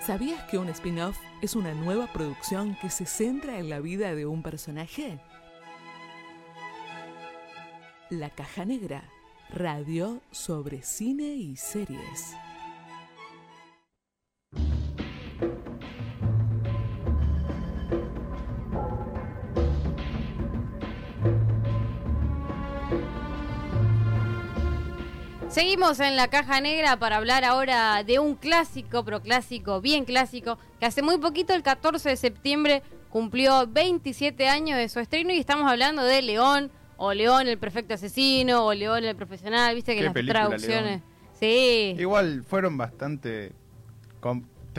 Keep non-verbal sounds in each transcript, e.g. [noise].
¿Sabías que un spin-off es una nueva producción que se centra en la vida de un personaje? La Caja Negra, radio sobre cine y series. Seguimos en la caja negra para hablar ahora de un clásico, pero clásico, bien clásico, que hace muy poquito, el 14 de septiembre, cumplió 27 años de su estreno y estamos hablando de León, o León el perfecto asesino, o León el profesional, viste que Qué las película, traducciones... León. Sí, Igual fueron bastante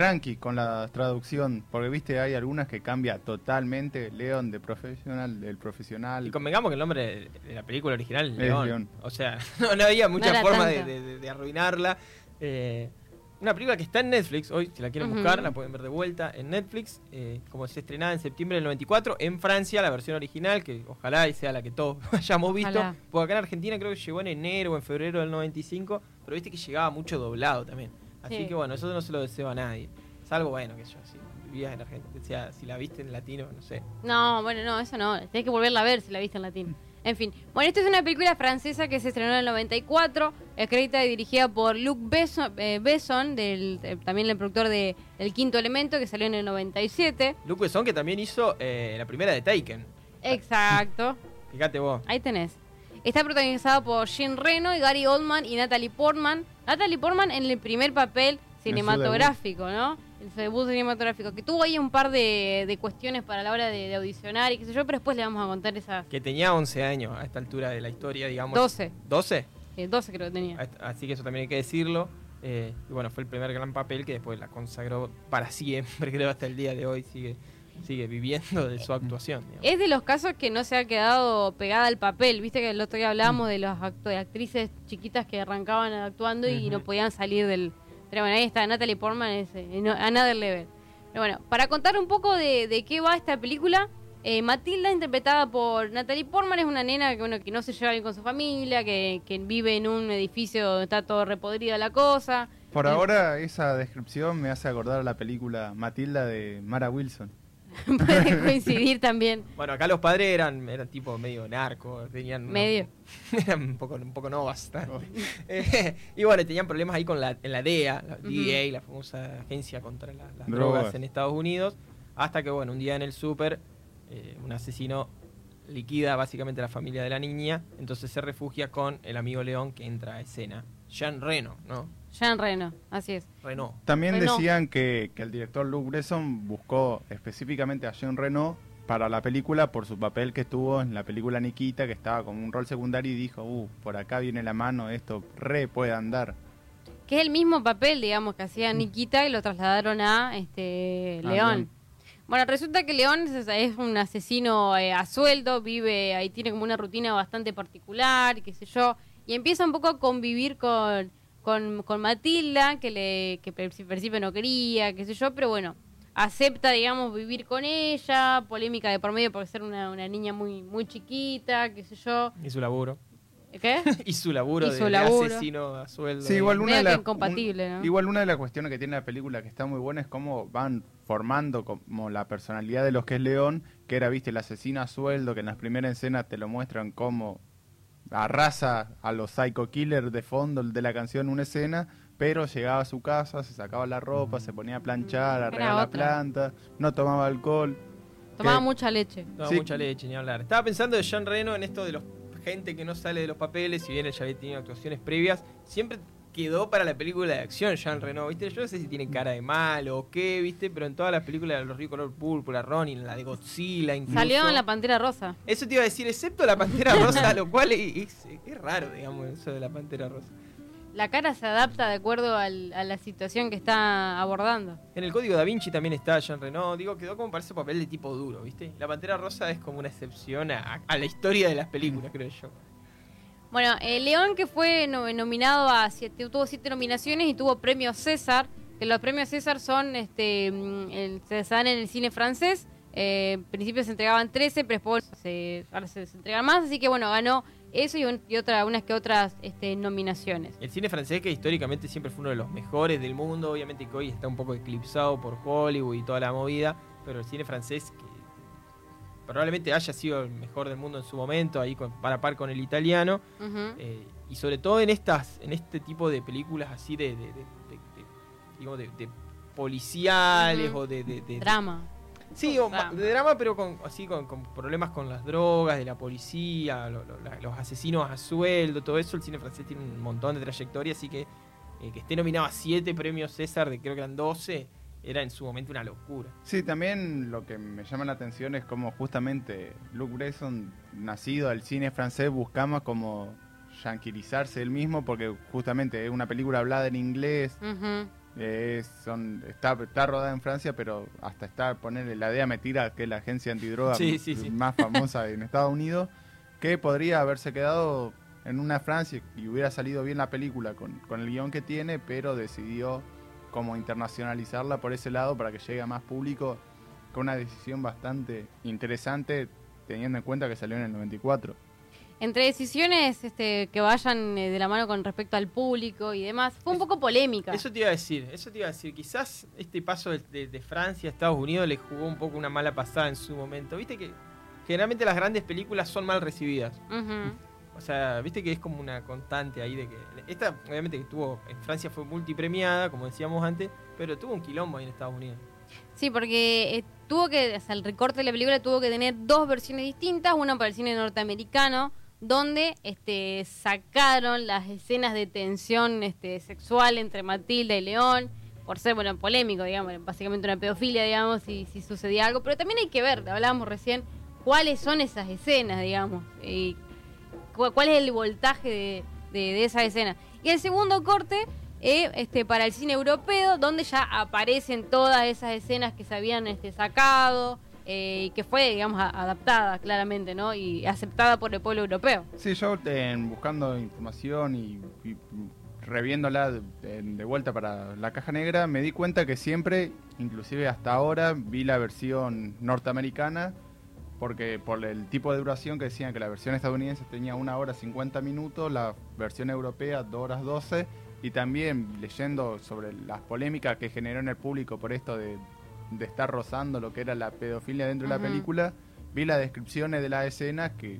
tranqui con la traducción, porque viste, hay algunas que cambia totalmente. León de profesional, del profesional. Y convengamos que el nombre de, la película original es León. León. O sea, [laughs] no, no había mucha era forma de, arruinarla. Eh, una película que está en Netflix, hoy si la quieren buscar, la pueden ver de vuelta en Netflix, eh, como se estrenada en septiembre del 94, en Francia, la versión original, que ojalá y sea la que todos [laughs] hayamos visto, Ojalá. porque acá en Argentina creo que llegó en enero o en febrero del 95, pero viste que llegaba mucho doblado también. Así Sí. que bueno, eso no se lo deseo a nadie. Salvo, bueno, que yo, si vivías en Argentina, o sea, si la viste en latino, no sé. No, bueno, no, eso no. Tenés que volverla a ver si la viste en latín. [laughs] En fin. Bueno, esta es una película francesa que se estrenó en el 94, escrita y dirigida por Luc Besson, eh, Besson, del, eh, también el productor de El Quinto Elemento, que salió en el 97. Luc Besson que también hizo eh, la primera de Taken. Exacto. [laughs] Fíjate vos. Ahí tenés. Está protagonizada por Jean Reno, y Gary Oldman y Natalie Portman. Natalie Portman en el primer papel cinematográfico, ¿no? El debut cinematográfico. Que tuvo ahí un par de, de cuestiones para la hora de, de audicionar y qué sé yo, pero después le vamos a contar esas Que tenía 11 años a esta altura de la historia, digamos. 12. ¿12? Eh, 12 creo que tenía. Así que eso también hay que decirlo. Eh, y bueno, fue el primer gran papel que después la consagró para siempre, [laughs] creo, hasta el día de hoy. Sigue, sigue viviendo de su actuación. digamos. Es de los casos que no se ha quedado pegada al papel. Viste que el otro día hablábamos de las acto- de actrices chiquitas que arrancaban actuando y no podían salir del. Pero bueno, ahí está Natalie Portman, es eh, no- another level. Pero bueno, para contar un poco de, de qué va esta película, eh, Matilda, interpretada por Natalie Portman, es una nena que, bueno, que no se lleva bien con su familia, que, que vive en un edificio donde está todo repodrida la cosa. Por Eh, ahora, esa descripción me hace acordar a la película Matilda de Mara Wilson. [laughs] Puede [laughs] coincidir también. Bueno, acá los padres eran, eran tipo medio narco, tenían... una- Medio. [laughs] eran un poco, un poco no bastante. Eh, y bueno, tenían problemas ahí con la, en la DEA, la Ujú. DEA, la famosa agencia contra la- las Drogas. drogas en Estados Unidos. Hasta que, bueno, un día en el súper, eh, un asesino liquida básicamente la familia de la niña. Entonces se refugia con el amigo León que entra a escena. Jean Reno, ¿no? Jean Reno, así es. Renault. También Renault. decían que, que el director Luc Besson buscó específicamente a Jean Reno para la película por su papel que estuvo en la película Nikita, que estaba con un rol secundario y dijo, uh, por acá viene la mano, esto re puede andar. Que es el mismo papel, digamos, que hacía Nikita y lo trasladaron a este Ah, León. Bueno, resulta que León es, es un asesino eh, a sueldo, vive ahí, tiene como una rutina bastante particular, qué sé yo, y empieza un poco a convivir con, con, con Matilda, que le que al principio no quería, qué sé yo, pero bueno, acepta, digamos, vivir con ella, polémica de por medio por ser una, una niña muy, muy chiquita, qué sé yo. Y su laburo. ¿Qué? [laughs] Y su laburo, Y su de laburo. asesino a sueldo. Sí, igual una, de igual una de las cuestiones que tiene la película que está muy buena es cómo van formando como la personalidad de los que es León, que era, viste, el asesino a sueldo, que en las primeras escenas te lo muestran como arrasa a los psycho killers de fondo de la canción una escena, pero llegaba a su casa, se sacaba la ropa, se ponía a planchar, a regar la planta, no tomaba alcohol. Tomaba que- mucha leche. Toma Sí. mucha leche, ni hablar. Estaba pensando de Jean Reno en esto de los gente que no sale de los papeles, si bien él ya había tenido actuaciones previas, siempre quedó para la película de acción Jean Reno, ¿viste? Yo no sé si tiene cara de malo o qué, ¿viste? Pero en todas las películas de los Ríos Color Púrpura, Ronin, la de Godzilla incluso. Salió en la Pantera Rosa. Eso te iba a decir, excepto la Pantera Rosa, lo cual es, es- es raro, digamos, eso de la Pantera Rosa. La cara se adapta de acuerdo al- a la situación que está abordando. En el código da Vinci también está Jean Reno, digo, quedó como para ese papel de tipo duro, ¿viste? La Pantera Rosa es como una excepción a, a la historia de las películas, creo yo. Bueno, el León que fue no- nominado a siete, tuvo siete nominaciones y tuvo premio César, que los premios César son, este, mm, se dan en el cine francés. Eh, en principio se entregaban 13, pero después se, ahora entregan más, así que bueno, ganó Eso y, un- otra, unas que otras este, nominaciones. El cine francés que históricamente siempre fue uno de los mejores del mundo, obviamente que hoy está un poco eclipsado por Hollywood y toda la movida, pero el cine francés que probablemente haya sido el mejor del mundo en su momento, ahí con, para par con el italiano, eh, y sobre todo en estas, en este tipo de películas así de, de, de- de- de- digamos, de- policiales o de, Drama. Sí, o Drama. de drama, pero con, así con, con problemas con las drogas, de la policía, lo- lo- la- los asesinos a sueldo, todo eso. El cine francés tiene un montón de trayectoria, así que eh, que esté nominado a siete premios César, de creo que eran 12, era en su momento una locura. Sí, también lo que me llama la atención es como justamente Luc Besson, nacido del cine francés, buscaba como yanquilizarse él mismo porque justamente es una película hablada en inglés, es- son, está, está rodada en Francia, pero hasta está ponerle la DEA me tira, que es la agencia antidroga Sí, sí, sí. más famosa en Estados Unidos, que podría haberse quedado en una Francia y hubiera salido bien la película con, con el guion que tiene, pero decidió como internacionalizarla por ese lado para que llegue a más público, con una decisión bastante interesante teniendo en cuenta que salió en el 94. Entre decisiones este, que vayan eh, de la mano con respecto al público y demás, fue un poco polémica. Eso te iba a decir, eso te iba a decir. Quizás este paso de, de- de Francia a Estados Unidos le jugó un poco una mala pasada en su momento. Viste que generalmente las grandes películas son mal recibidas. Ujú. O sea, viste que es como una constante ahí de que. Esta, obviamente, que estuvo. En Francia fue multipremiada, como decíamos antes, pero tuvo un quilombo ahí en Estados Unidos. Sí, porque eh, tuvo que, o el recorte de la película tuvo que tener dos versiones distintas, una para el cine norteamericano, donde este, sacaron las escenas de tensión este, sexual entre Matilda y León, por ser, bueno, polémico, digamos, básicamente una pedofilia, digamos, si, si sucedía algo, pero también hay que ver, hablábamos recién, cuáles son esas escenas, digamos, y cuál es el voltaje de, de, de esa escena. Y el segundo corte eh, este, para el cine europeo, donde ya aparecen todas esas escenas que se habían este, sacado eh, y que fue, digamos, adaptada claramente, ¿no? Y aceptada por el pueblo europeo. Sí, yo eh, buscando información y, y reviéndola de vuelta para la caja negra, me di cuenta que siempre, inclusive hasta ahora, vi la versión norteamericana, porque por el tipo de duración que decían que la versión estadounidense tenía una hora 50 minutos, la versión europea 2 horas 12, y también leyendo sobre las polémicas que generó en el público por esto de, de estar rozando lo que era la pedofilia dentro de la película, vi las descripciones de las escenas que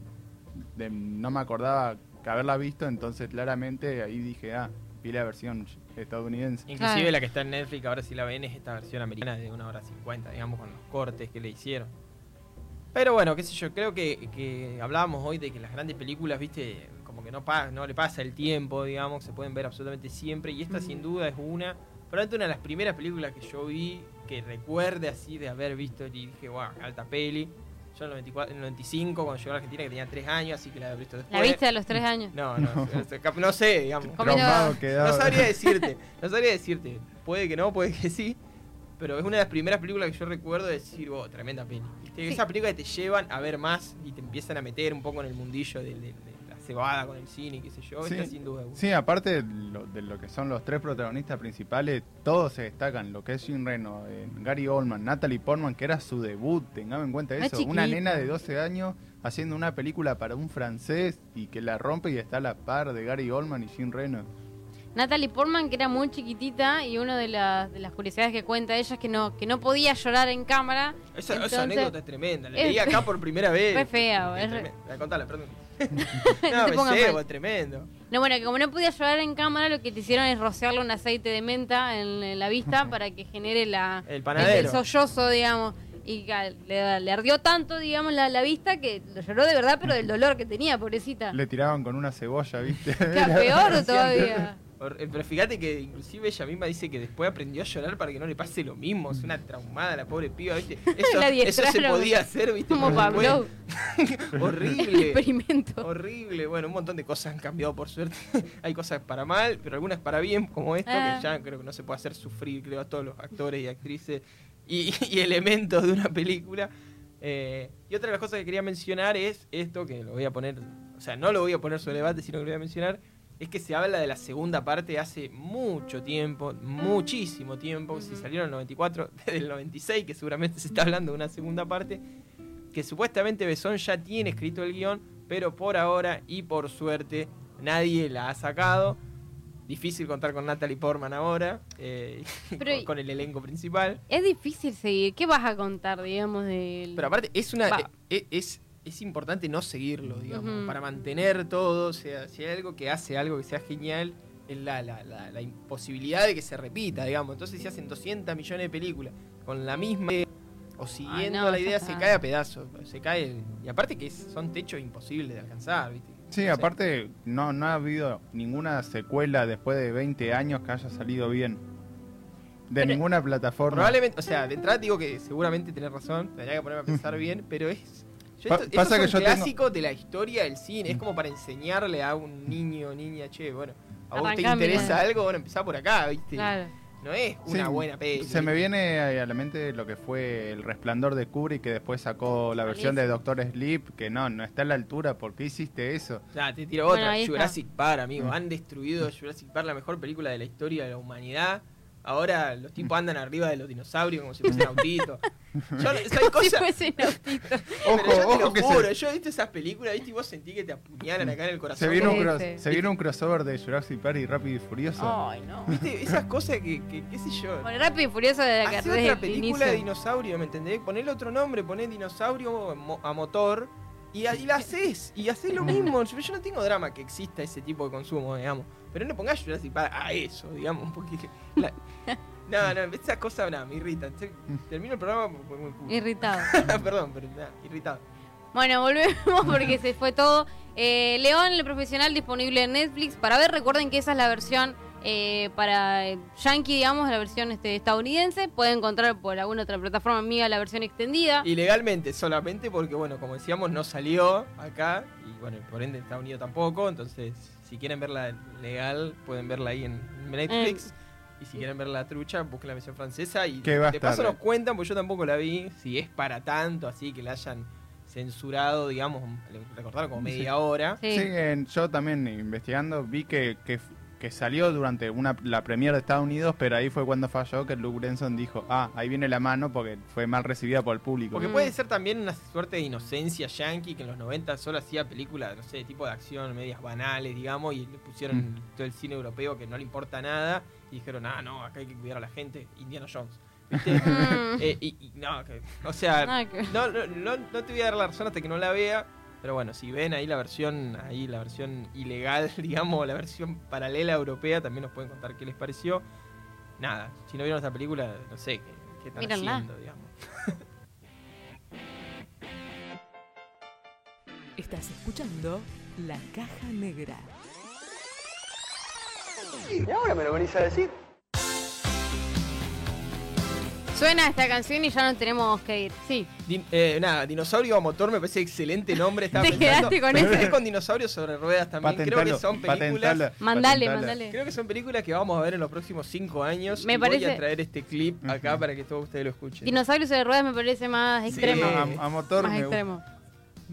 de- no me acordaba que haberla visto, entonces claramente ahí dije, ah, vi la versión estadounidense. Inclusive Claro. la que está en Netflix, ahora si la ven, es esta versión americana de una hora 50, digamos, con los cortes que le hicieron. Pero bueno, qué sé yo, creo que, que hablábamos hoy de que las grandes películas, viste, como que no, pa- no le pasa el tiempo, digamos, se pueden ver absolutamente siempre. Y esta sin duda es una, probablemente una de las primeras películas que yo vi, que recuerde así de haber visto y dije, wow, alta peli. Yo en el, 94, en el 95, cuando llegó a Argentina, que tenía 3 años, así que la había visto después. ¿La viste a los tres años? No, no, no sé, digamos. [laughs] No sabría decirte, no sabría decirte. Puede que no, puede que sí. Pero es una de las primeras películas que yo recuerdo de decir, oh, tremenda peli. Esas películas que te llevan a ver más y te empiezan a meter un poco en el mundillo de, de- de la cebada con el cine, y qué sé yo. Sí. Esta sin duda. una. Sí, aparte de lo, de lo que son los tres protagonistas principales, todos se destacan. Lo que es Jim Reno, eh, Gary Oldman, Natalie Portman, que era su debut, tengamos en cuenta Es eso. Una nena de 12 años haciendo una película para un francés y que la rompe y está a la par de Gary Oldman y Jim Reno. Natalie Portman, que era muy chiquitita, y una de, las de las curiosidades que cuenta ella es que no, que no podía llorar en cámara. Esa, anécdota es tremenda. La es leí acá por primera vez. re fea, Es es re- tremenda. La contala, perdón. [laughs] No no, te me es tremendo. No, bueno, que como no podía llorar en cámara, lo que te hicieron es rociarle un aceite de menta en, en la vista [laughs] para que genere la, El panadero. el sollozo, digamos. Y le, le ardió tanto, digamos, la, la vista que lo lloró de verdad, pero del dolor que tenía, pobrecita. Le tiraban con una cebolla, ¿viste? [laughs] Era peor todavía. Eh, Pero fíjate que inclusive ella misma dice que después aprendió a llorar para que no le pase lo mismo. Es una traumada la pobre piba, ¿viste? [laughs] Eso, eso se podía hacer, ¿viste? Como Pablo. [laughs] horrible. Experimento. Horrible. Bueno, un montón de cosas han cambiado por suerte. [laughs] Hay cosas para mal, pero algunas para bien, como esto, Ah. que ya creo que no se puede hacer sufrir, creo, a todos los actores y actrices y, y elementos de una película. Eh, y otra de las cosas que quería mencionar es esto, que lo voy a poner, o sea, no lo voy a poner sobre debate, sino que lo voy a mencionar, es que se habla de la segunda parte hace mucho tiempo, muchísimo tiempo, si salieron en el 94, [laughs] desde el 96, que seguramente se está hablando de una segunda parte, que supuestamente Besón ya tiene escrito el guion, pero por ahora y por suerte nadie la ha sacado. Difícil contar con Natalie Portman ahora, eh, [laughs] Pero- con, con el elenco principal. Es difícil seguir. ¿Qué vas a contar, digamos, del... Pero aparte, es una Va. e- es, es importante no seguirlo, digamos, para mantener todo. O sea, si hay algo que hace algo que sea genial, es la, la, la, la imposibilidad de que se repita, digamos. Entonces, si hacen 200 millones de películas con la misma idea, o siguiendo no, la idea, se cae a pedazos. Se cae. Y aparte, que es- son techos imposibles de alcanzar, ¿viste? Sí, No sé. aparte no, no ha habido ninguna secuela después de 20 años que haya salido bien. De Pero- ninguna plataforma. Probablemente, o sea, de entrada digo que seguramente tenés razón, tendría que ponerme a pensar [laughs] bien, pero es. Yo Pa- esto- pasa que son yo tengo- clásicos de la historia del cine, es como para enseñarle a un niño o niña, che, bueno, a vos te interesa mirá. algo, bueno, empezá por acá, ¿viste? Claro. No es Sí, una buena peli. Se me viene a la mente lo que fue El Resplandor de Kubrick, que después sacó la versión de Doctor Sleep, que no, no está a la altura. ¿Por qué hiciste eso? Ya, te tiro otra. Jurassic Park, amigo. Mm. Han destruido Jurassic Park, la mejor película de la historia de la humanidad. Ahora los tipos andan arriba de los dinosaurios como si fuesen [laughs] autitos. Yo, ¿sabes Si. [laughs] Ojo, [laughs] Pero yo te ojo que juro, se, yo he visto esas películas, ¿viste? Y vos sentí que te apuñalan acá en el corazón. se, viene un Sí, cross- sí. se viene un crossover de Jurassic Park y Rápido y Furioso. Ay, no. ¿Viste? Esas cosas que, que qué sé yo. Bueno, Rápido y Furioso de la Hacé carrera otra desde el película de inicio. dinosaurio, ¿me entendés? Ponele otro nombre, poné dinosaurio mo- a motor y, a- y la haces. Y haces lo mismo. Yo, yo no tengo drama que exista ese tipo de consumo, digamos. Pero no pongas Jurassic Park a eso, digamos. Porque [laughs] la- no, no, esas cosas nada, me irritan. Te- Termino el programa muy, muy culo. Irritado. [laughs] Perdón, pero nada, irritado. Bueno, volvemos porque se fue todo. Eh, León, el profesional, disponible en Netflix. Para ver, recuerden que esa es la versión eh, para Yankee, digamos, la versión este, estadounidense. Pueden encontrar por alguna otra plataforma amiga la versión extendida. Ilegalmente, solamente porque, bueno, como decíamos, no salió acá. Y bueno, por ende en Estados Unidos tampoco. Entonces, si quieren verla legal, pueden verla ahí en Netflix. Y si quieren ver la trucha, busquen la versión francesa. Y Que va a de paso estar- nos cuentan, porque yo tampoco la vi, si es para tanto, así que la hayan censurado, digamos, le recortaron como media hora. Sí. Sí, en- yo también investigando vi que, que, que salió durante una, la premier de Estados Unidos, pero ahí fue cuando falló que Luke Benson dijo, ah, ahí viene la mano porque fue mal recibida por el público. Porque Mm. puede ser también una suerte de inocencia yankee que en los 90 solo hacía películas, no sé, tipo de acción, medias banales, digamos, y le pusieron Mm. todo el cine europeo que no le importa nada y dijeron, ah, no, acá hay que cuidar a la gente, Indiana Jones. ¿Viste? [laughs] Eh, y, y no, o sea, no, no, no, no te voy a dar la razón hasta que no la vea. Pero bueno, si ven ahí la versión, ahí la versión ilegal, [laughs] digamos, la versión paralela europea, también nos pueden contar qué les pareció. Nada, si no vieron esta película, no sé qué, qué están Mírenla. haciendo, digamos. [laughs] Estás escuchando La Caja Negra. Y ahora me lo venís a decir. Suena esta canción y ya no tenemos que ir. Sí. Din- eh, nada, dinosaurio a motor me parece excelente nombre. Estaba [laughs] Te pensando. quedaste con quedé con dinosaurios sobre ruedas también. Creo que son películas. patentala, Mandale, patentala. mandale. Creo que son películas que vamos a ver en los próximos cinco años. Me y Voy parece- a traer este clip acá para que todos ustedes lo escuchen. Dinosaurios de ruedas me parece más Sí. extremo. A, a motor Más me extremo.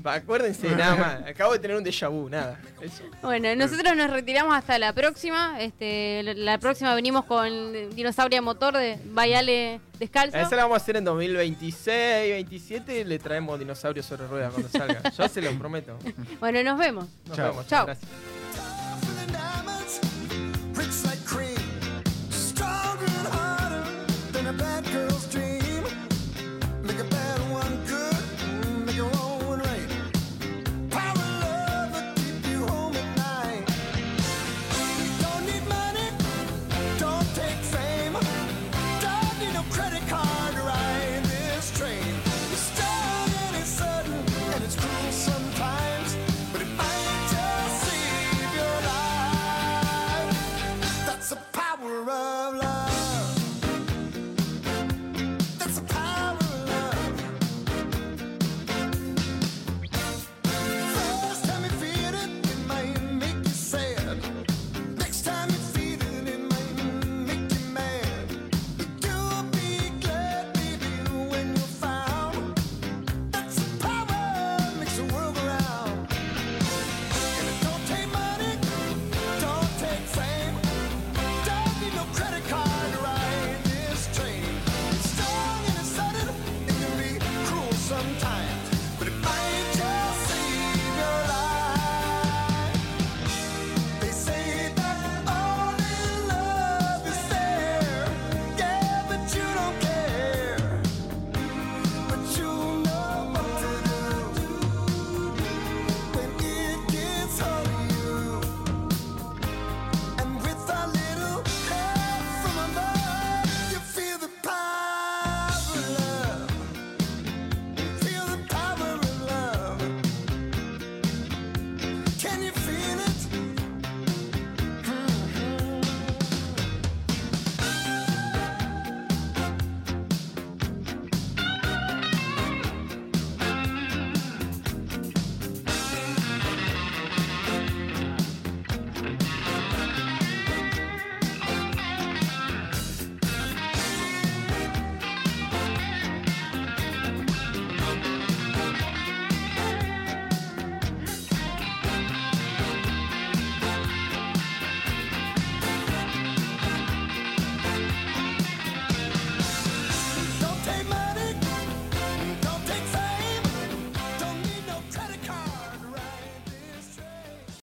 Acuérdense, [laughs] nada más. Acabo de tener un déjà vu, nada. Eso. Bueno, nosotros nos retiramos hasta la próxima. Este, la- próxima venimos con Dinosaurio a Motor de Bayale Descalzo. A esa la vamos a hacer en 2026, 27. Le traemos dinosaurios sobre ruedas cuando salga. [laughs] Yo se los prometo. Bueno, nos vemos. Nos Chao. vemos. Chao. Gracias.